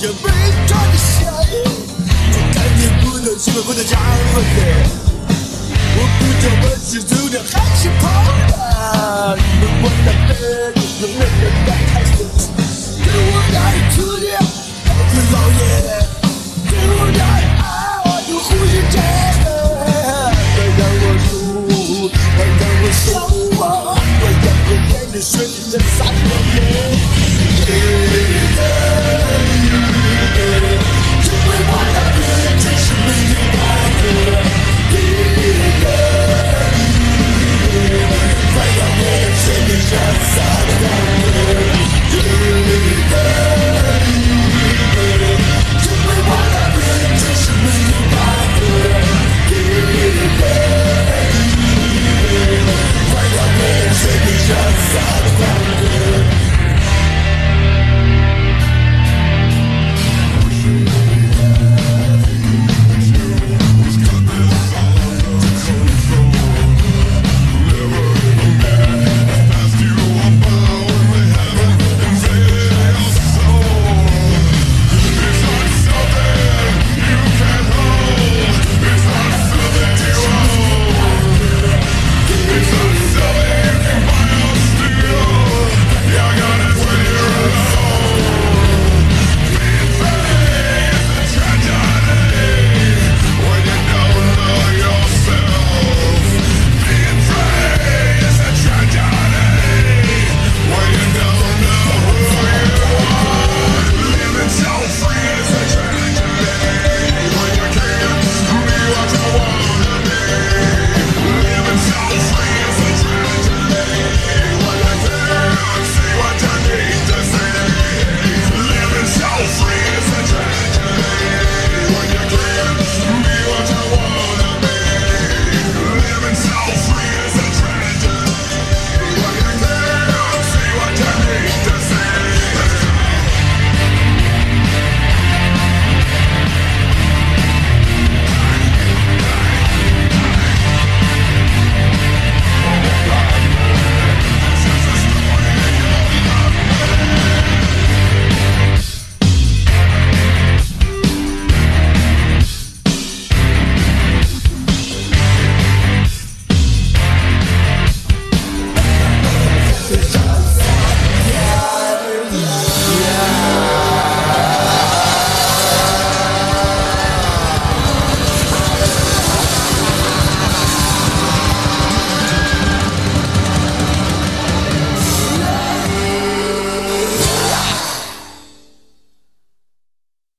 这没赚的钱，就感觉不能吃亏，不能。我不知道我是走的还是跑了，人。